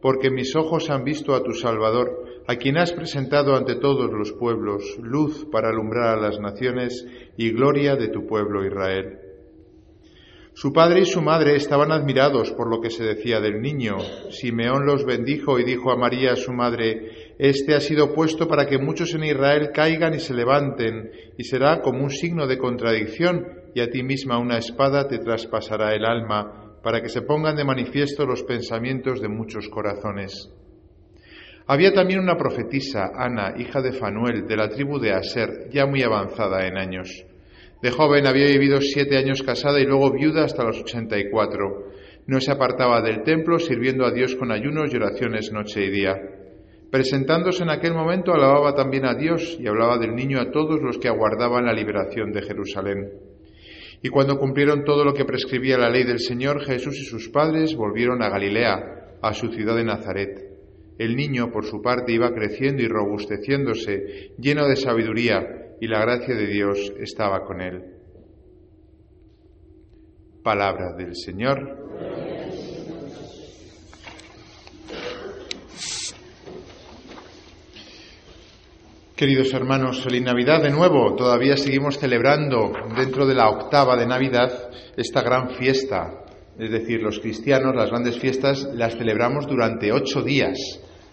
porque mis ojos han visto a tu Salvador, a quien has presentado ante todos los pueblos, luz para alumbrar a las naciones y gloria de tu pueblo Israel. Su padre y su madre estaban admirados por lo que se decía del niño. Simeón los bendijo y dijo a María, su madre, Este ha sido puesto para que muchos en Israel caigan y se levanten, y será como un signo de contradicción, y a ti misma una espada te traspasará el alma para que se pongan de manifiesto los pensamientos de muchos corazones. Había también una profetisa, Ana, hija de Fanuel, de la tribu de Aser, ya muy avanzada en años. De joven había vivido siete años casada y luego viuda hasta los ochenta y cuatro. No se apartaba del templo, sirviendo a Dios con ayunos y oraciones noche y día. Presentándose en aquel momento, alababa también a Dios y hablaba del niño a todos los que aguardaban la liberación de Jerusalén. Y cuando cumplieron todo lo que prescribía la ley del Señor, Jesús y sus padres volvieron a Galilea, a su ciudad de Nazaret. El niño, por su parte, iba creciendo y robusteciéndose, lleno de sabiduría, y la gracia de Dios estaba con él. Palabra del Señor. Queridos hermanos, feliz Navidad de nuevo. Todavía seguimos celebrando dentro de la octava de Navidad esta gran fiesta. Es decir, los cristianos las grandes fiestas las celebramos durante ocho días,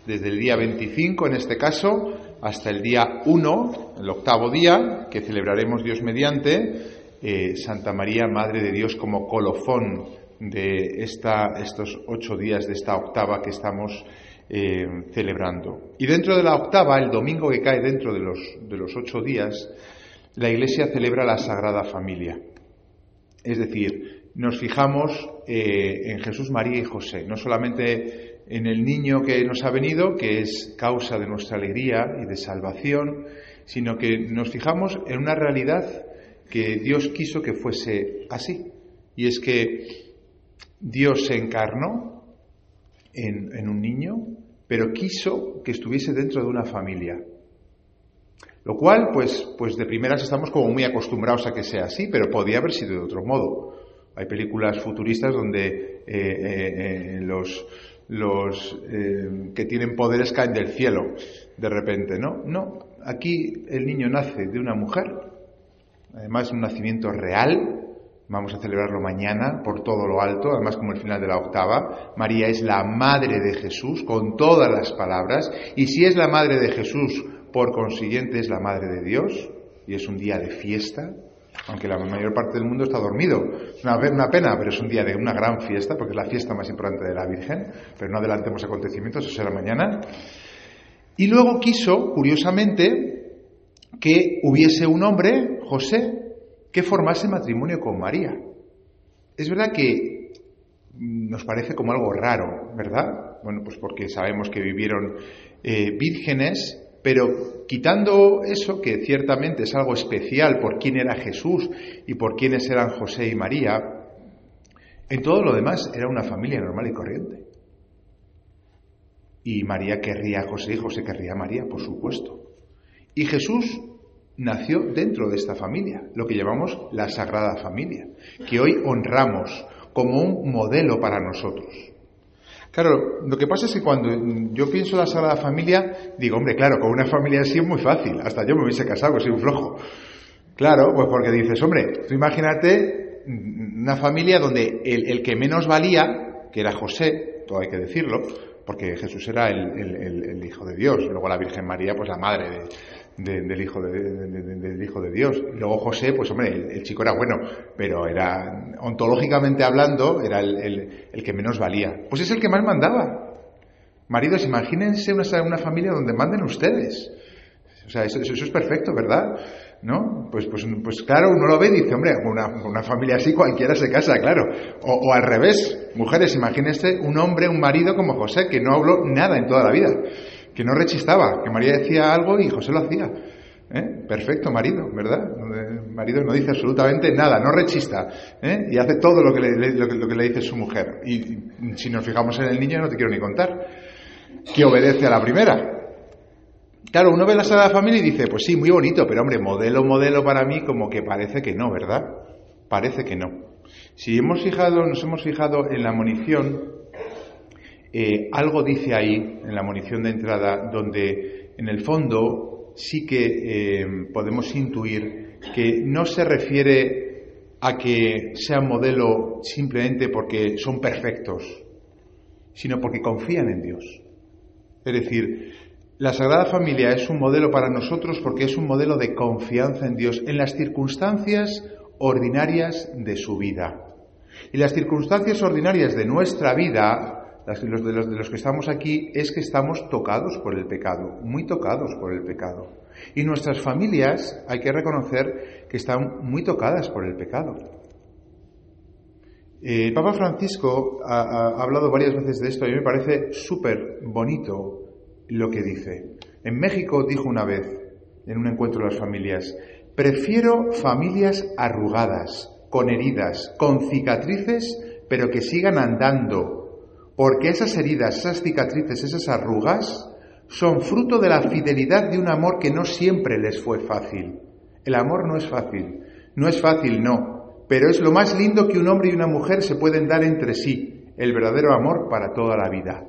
desde el día 25 en este caso hasta el día 1, el octavo día, que celebraremos Dios mediante, eh, Santa María, Madre de Dios, como colofón de esta, estos ocho días de esta octava que estamos eh, celebrando. Y dentro de la octava, el domingo que cae dentro de los, de los ocho días, la Iglesia celebra la Sagrada Familia. Es decir, nos fijamos eh, en Jesús, María y José, no solamente en el niño que nos ha venido, que es causa de nuestra alegría y de salvación, sino que nos fijamos en una realidad que Dios quiso que fuese así. Y es que Dios se encarnó, en, un niño, pero quiso que estuviese dentro de una familia. Lo cual, pues, pues de primeras estamos como muy acostumbrados a que sea así, pero podía haber sido de otro modo. Hay películas futuristas donde eh, eh, eh, los, los que tienen poderes caen del cielo de repente, ¿no? No, aquí el niño nace de una mujer, además un nacimiento real, Vamos a celebrarlo mañana por todo lo alto, además como el final de la octava. María es la madre de Jesús con todas las palabras y si es la madre de Jesús, por consiguiente es la madre de Dios y es un día de fiesta, aunque la mayor parte del mundo está dormido. Es una, una pena, pero es un día de una gran fiesta porque es la fiesta más importante de la Virgen, pero no adelantemos acontecimientos, eso será mañana. Y luego quiso, curiosamente, que hubiese un hombre, José, que formase matrimonio con María. Es verdad que nos parece como algo raro, ¿verdad? Bueno, pues porque sabemos que vivieron eh, vírgenes, pero quitando eso, que ciertamente es algo especial por quién era Jesús y por quiénes eran José y María, en todo lo demás era una familia normal y corriente. Y María querría a José y José querría a María, por supuesto. Y Jesús nació dentro de esta familia, lo que llamamos la Sagrada Familia, que hoy honramos como un modelo para nosotros. Claro, lo que pasa es que cuando yo pienso en la Sagrada Familia, digo, hombre, claro, con una familia así es muy fácil, hasta yo me hubiese casado, soy un flojo. Claro, pues porque dices, hombre, tú imagínate una familia donde el, que menos valía, que era José, todo hay que decirlo, porque Jesús era el, el, hijo de Dios, luego la Virgen María, pues la madre de, del, hijo de, del Hijo de Dios. Y luego José, pues hombre, el, chico era bueno, pero era, ontológicamente hablando, era el, el, que menos valía. Pues es el que más mandaba. Maridos, imagínense una, una familia donde manden ustedes. O sea, eso, eso es perfecto, ¿verdad? ¿No? Pues, pues, pues claro, uno lo ve y dice, hombre, una, una familia así cualquiera se casa, claro. O, al revés, mujeres, imagínense un hombre, un marido como José, que no habló nada en toda la vida, que no rechistaba, que María decía algo y José lo hacía. ¿Eh? Perfecto marido, ¿verdad? marido no dice absolutamente nada, no rechista, ¿eh? y hace todo lo que, le, lo, que, lo que le dice su mujer. Y si nos fijamos en el niño, no te quiero ni contar, que obedece a la primera, Claro, uno ve la Sagrada Familia y dice, pues sí, muy bonito, pero hombre, modelo, modelo para mí, como que parece que no, ¿verdad? Parece que no. Si hemos fijado, nos hemos fijado en la munición, eh, algo dice ahí, en la munición de entrada, donde en el fondo sí que eh, podemos intuir que no se refiere a que sea modelo simplemente porque son perfectos, sino porque confían en Dios. Es decir, la Sagrada Familia es un modelo para nosotros porque es un modelo de confianza en Dios en las circunstancias ordinarias de su vida. Y las circunstancias ordinarias de nuestra vida, los, de, los, de los que estamos aquí, es que estamos tocados por el pecado, muy tocados por el pecado. Y nuestras familias, hay que reconocer que están muy tocadas por el pecado. El Papa Francisco ha, ha hablado varias veces de esto y me parece súper bonito lo que dice. En México dijo una vez, en un encuentro de las familias, prefiero familias arrugadas, con heridas, con cicatrices, pero que sigan andando, porque esas heridas, esas cicatrices, esas arrugas, son fruto de la fidelidad de un amor que no siempre les fue fácil. El amor no es fácil, no es fácil, no, pero es lo más lindo que un hombre y una mujer se pueden dar entre sí, el verdadero amor para toda la vida.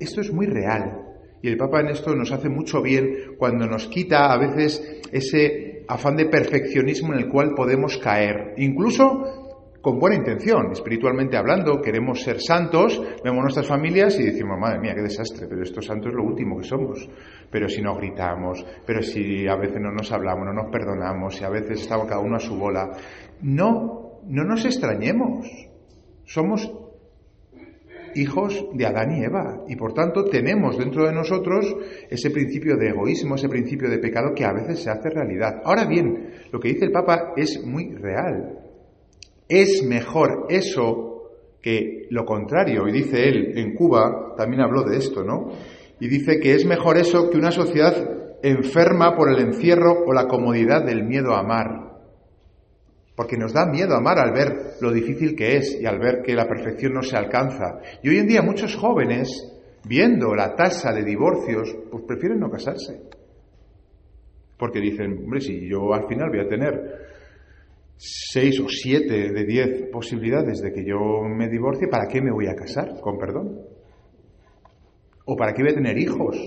Esto es muy real. Y el Papa en esto nos hace mucho bien cuando nos quita a veces ese afán de perfeccionismo en el cual podemos caer. Incluso con buena intención, espiritualmente hablando, queremos ser santos, vemos nuestras familias y decimos, madre mía, qué desastre, pero estos santos es lo último que somos. Pero si no gritamos, pero si a veces no nos hablamos, no nos perdonamos, si a veces estamos cada uno a su bola, no, no nos extrañemos. Somos hijos de Adán y Eva y por tanto tenemos dentro de nosotros ese principio de egoísmo, ese principio de pecado que a veces se hace realidad. Ahora bien, lo que dice el Papa es muy real. Es mejor eso que lo contrario. Y dice él, en Cuba también habló de esto, ¿no? Y dice que es mejor eso que una sociedad enferma por el encierro o la comodidad del miedo a amar porque nos da miedo amar al ver lo difícil que es y al ver que la perfección no se alcanza. Y hoy en día muchos jóvenes, viendo la tasa de divorcios, pues prefieren no casarse. Porque dicen, hombre, si yo al final voy a tener seis o siete de diez posibilidades de que yo me divorcie, ¿para qué me voy a casar? Con perdón. ¿O para qué voy a tener hijos?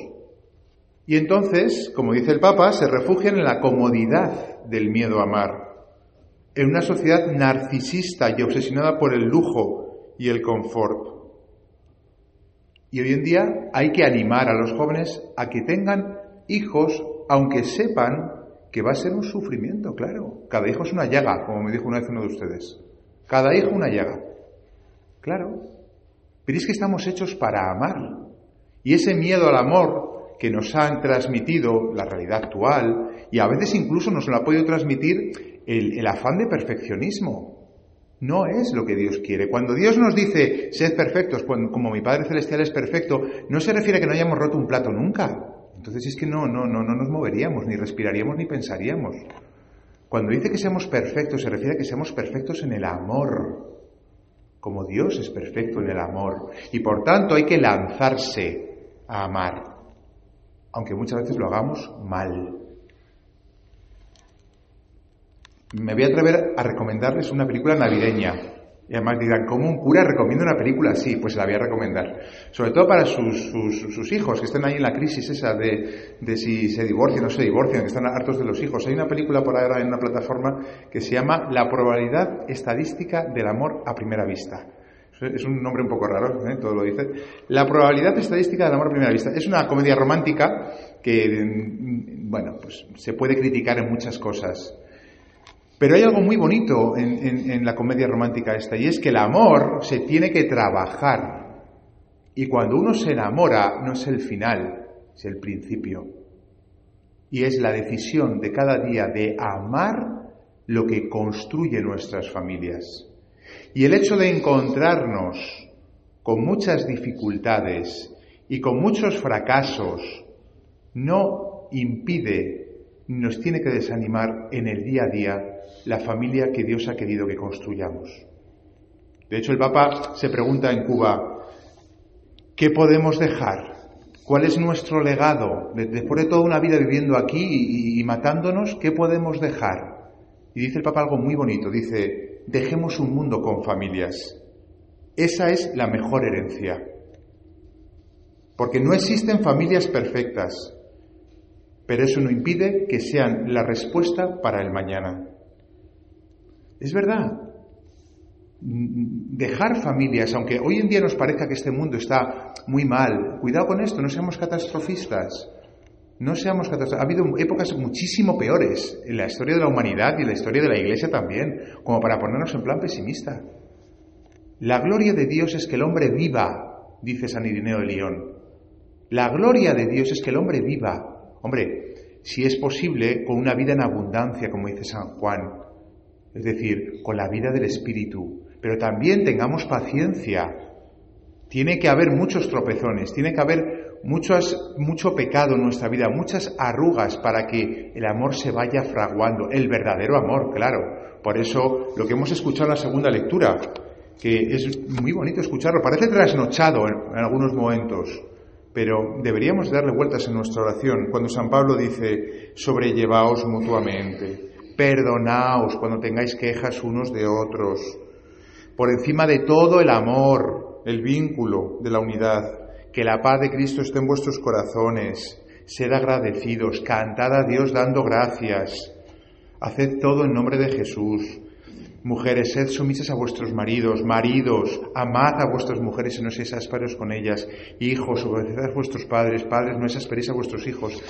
Y entonces, como dice el Papa, se refugian en la comodidad del miedo a amar en una sociedad narcisista y obsesionada por el lujo y el confort. Y hoy en día hay que animar a los jóvenes a que tengan hijos, aunque sepan que va a ser un sufrimiento, claro. Cada hijo es una llaga, como me dijo una vez uno de ustedes. Cada hijo una llaga. Claro. Pero es que estamos hechos para amar. Y ese miedo al amor que nos han transmitido la realidad actual, y a veces incluso nos lo ha podido transmitir el, afán de perfeccionismo. No es lo que Dios quiere. Cuando Dios nos dice, sed perfectos, como mi Padre Celestial es perfecto, no se refiere a que no hayamos roto un plato nunca. Entonces es que no, no, no, no nos moveríamos, ni respiraríamos, ni pensaríamos. Cuando dice que seamos perfectos, se refiere a que seamos perfectos en el amor, como Dios es perfecto en el amor. Y por tanto hay que lanzarse a amar, aunque muchas veces lo hagamos mal me voy a atrever a recomendarles una película navideña. Y además dirán, ¿cómo un cura recomienda una película así? Pues la voy a recomendar. Sobre todo para sus, sus, hijos, que están ahí en la crisis esa de, de, si se divorcian o no se divorcian, que están hartos de los hijos. Hay una película por ahora en una plataforma que se llama La probabilidad estadística del amor a primera vista. Es un nombre un poco raro, ¿eh? todo lo dice. La probabilidad estadística del amor a primera vista. Es una comedia romántica que, mm, bueno, pues se puede criticar en muchas cosas. Pero hay algo muy bonito en, la comedia romántica esta, y es que el amor se tiene que trabajar. Y cuando uno se enamora, no es el final, es el principio. Y es la decisión de cada día de amar lo que construye nuestras familias. Y el hecho de encontrarnos con muchas dificultades y con muchos fracasos no impide, nos tiene que desanimar en el día a día la familia que Dios ha querido que construyamos. De hecho, el Papa se pregunta en Cuba, ¿qué podemos dejar? ¿Cuál es nuestro legado? Después de toda una vida viviendo aquí y, matándonos, ¿qué podemos dejar? Y dice el Papa algo muy bonito, dice, dejemos un mundo con familias. Esa es la mejor herencia. Porque no existen familias perfectas, pero eso no impide que sean la respuesta para el mañana. Es verdad. Dejar familias, aunque hoy en día nos parezca que este mundo está muy mal, cuidado con esto, no seamos catastrofistas. No seamos catastrofistas. Ha habido épocas muchísimo peores en la historia de la humanidad y en la historia de la Iglesia también, como para ponernos en plan pesimista. La gloria de Dios es que el hombre viva, dice San Irineo de León. La gloria de Dios es que el hombre viva. Hombre, si es posible, con una vida en abundancia, como dice San Juan, es decir, con la vida del Espíritu. Pero también tengamos paciencia. Tiene que haber muchos tropezones, tiene que haber muchos, mucho pecado en nuestra vida, muchas arrugas para que el amor se vaya fraguando, el verdadero amor, claro. Por eso lo que hemos escuchado en la segunda lectura, que es muy bonito escucharlo, parece trasnochado en, algunos momentos, pero deberíamos darle vueltas en nuestra oración cuando San Pablo dice, sobrellevaos mutuamente perdonaos cuando tengáis quejas unos de otros. Por encima de todo el amor, el vínculo de la unidad. Que la paz de Cristo esté en vuestros corazones. Sed agradecidos, cantad a Dios dando gracias. Haced todo en nombre de Jesús. Mujeres, sed sumisas a vuestros maridos, maridos, amad a vuestras mujeres y no seáis ásperos con ellas. Hijos, obedeced a vuestros padres, padres, no exasperéis a vuestros hijos.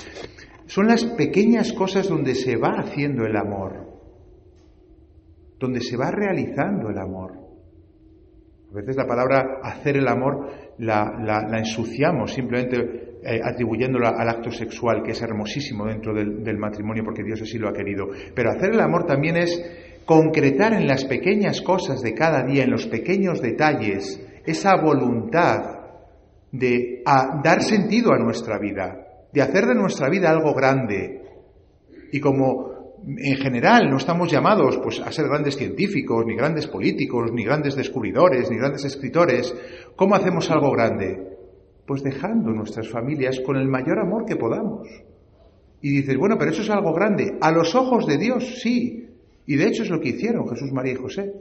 Son las pequeñas cosas donde se va haciendo el amor, donde se va realizando el amor. A veces la palabra hacer el amor la, ensuciamos simplemente eh, atribuyéndola al acto sexual, que es hermosísimo dentro del matrimonio porque Dios así lo ha querido. Pero hacer el amor también es concretar en las pequeñas cosas de cada día, en los pequeños detalles, esa voluntad de dar sentido a nuestra vida, de hacer de nuestra vida algo grande. Y como en general no estamos llamados pues, a ser grandes científicos, ni grandes políticos, ni grandes descubridores, ni grandes escritores, ¿cómo hacemos algo grande? Pues dejando nuestras familias con el mayor amor que podamos. Y dices, bueno, pero eso es algo grande. A los ojos de Dios, sí, y de hecho es lo que hicieron Jesús, María y José.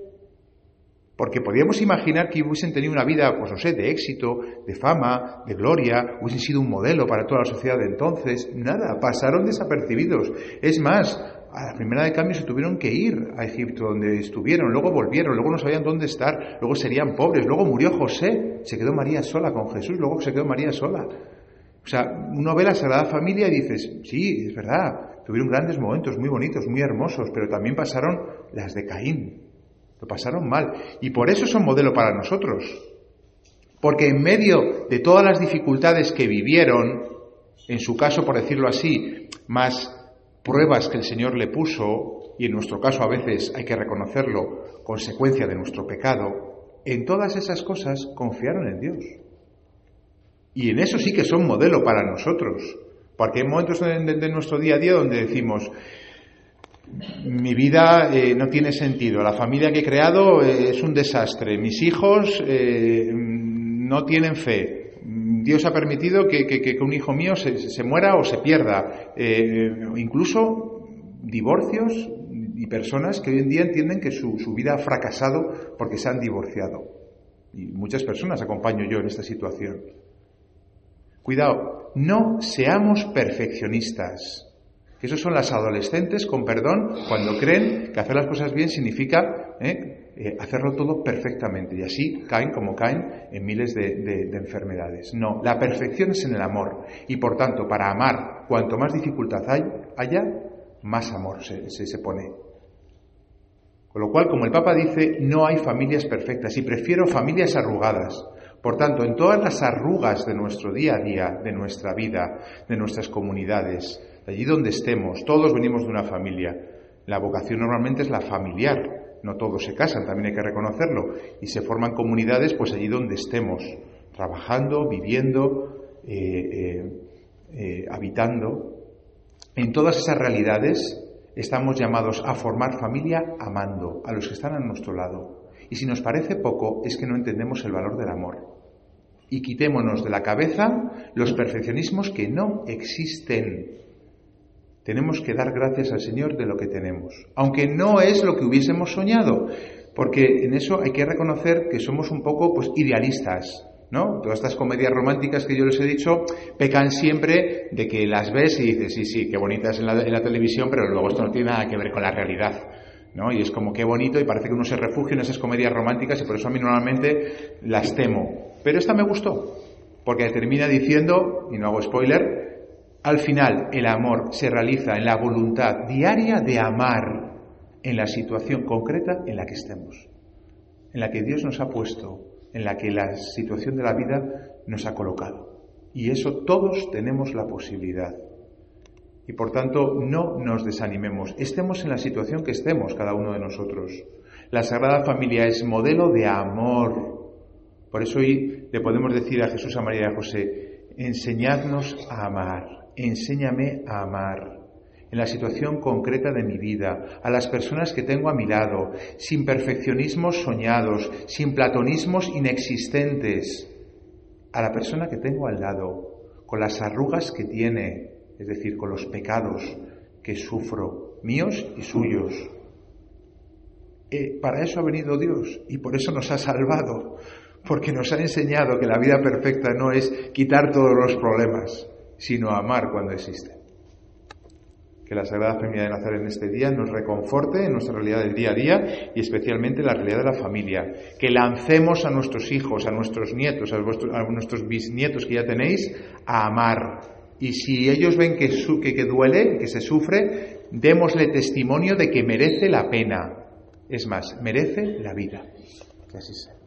Porque podíamos imaginar que hubiesen tenido una vida, pues no sé, de éxito, de fama, de gloria, hubiesen sido un modelo para toda la sociedad de entonces. Nada, pasaron desapercibidos. Es más, a la primera de cambio se tuvieron que ir a Egipto, donde estuvieron, luego volvieron, luego no sabían dónde estar, luego serían pobres, luego murió José, se quedó María sola con Jesús, luego se quedó María sola. O sea, uno ve la Sagrada Familia y dices, sí, es verdad, tuvieron grandes momentos muy bonitos, muy hermosos, pero también pasaron las de Caín. Lo pasaron mal. Y por eso son modelo para nosotros. Porque en medio de todas las dificultades que vivieron, en su caso, por decirlo así, más pruebas que el Señor le puso, y en nuestro caso a veces hay que reconocerlo, consecuencia de nuestro pecado, en todas esas cosas confiaron en Dios. Y en eso sí que son modelo para nosotros. Porque hay momentos de, nuestro día a día donde decimos, mi vida eh, no tiene sentido, la familia que he creado eh, es un desastre, mis hijos eh, no tienen fe, Dios ha permitido que, un hijo mío se, muera o se pierda, incluso divorcios y personas que hoy en día entienden que su, su vida ha fracasado porque se han divorciado. Y muchas personas acompaño yo en esta situación. Cuidado, no seamos perfeccionistas. Esos son las adolescentes, con perdón, cuando creen que hacer las cosas bien significa ¿eh? Eh, hacerlo todo perfectamente y así caen como caen en miles de, enfermedades. No, la perfección es en el amor y por tanto para amar cuanto más dificultad hay, haya, más amor se, se pone. Con lo cual, como el Papa dice, no hay familias perfectas y prefiero familias arrugadas. Por tanto, en todas las arrugas de nuestro día a día, de nuestra vida, de nuestras comunidades, de allí donde estemos, todos venimos de una familia. La vocación normalmente es la familiar, no todos se casan, también hay que reconocerlo, y se forman comunidades pues allí donde estemos, trabajando, viviendo, eh, eh, eh, habitando. En todas esas realidades estamos llamados a formar familia amando a los que están a nuestro lado. Y si nos parece poco, es que no entendemos el valor del amor. Y quitémonos de la cabeza los perfeccionismos que no existen. Tenemos que dar gracias al Señor de lo que tenemos, aunque no es lo que hubiésemos soñado, porque en eso hay que reconocer que somos un poco pues idealistas, ¿no? Todas estas comedias románticas que yo les he dicho pecan siempre de que las ves y dices, sí, sí, qué bonitas en la, en la televisión, pero luego esto no tiene nada que ver con la realidad. ¿No? Y es como qué bonito y parece que uno se refugia en esas comedias románticas y por eso a mí normalmente las temo. Pero esta me gustó, porque termina diciendo, y no hago spoiler, al final, el amor se realiza en la voluntad diaria de amar en la situación concreta en la que estemos, en la que Dios nos ha puesto, en la que la situación de la vida nos ha colocado. Y eso todos tenemos la posibilidad. Y por tanto, no nos desanimemos, estemos en la situación que estemos cada uno de nosotros. La Sagrada Familia es modelo de amor. Por eso hoy le podemos decir a Jesús, a María y a José, enseñadnos a amar enséñame a amar en la situación concreta de mi vida, a las personas que tengo a mi lado, sin perfeccionismos soñados, sin platonismos inexistentes, a la persona que tengo al lado, con las arrugas que tiene, es decir, con los pecados que sufro, míos y suyos. Eh, para eso ha venido Dios y por eso nos ha salvado, porque nos ha enseñado que la vida perfecta no es quitar todos los problemas, sino amar cuando existe. Que la Sagrada Familia de Nazaret en este día nos reconforte en nuestra realidad del día a día y especialmente en la realidad de la familia. Que lancemos a nuestros hijos, a nuestros nietos, a, nuestros bisnietos que ya tenéis, a amar. Y si ellos ven que, que, duele, que se sufre, démosle testimonio de que merece la pena. Es más, merece la vida. Que así sea.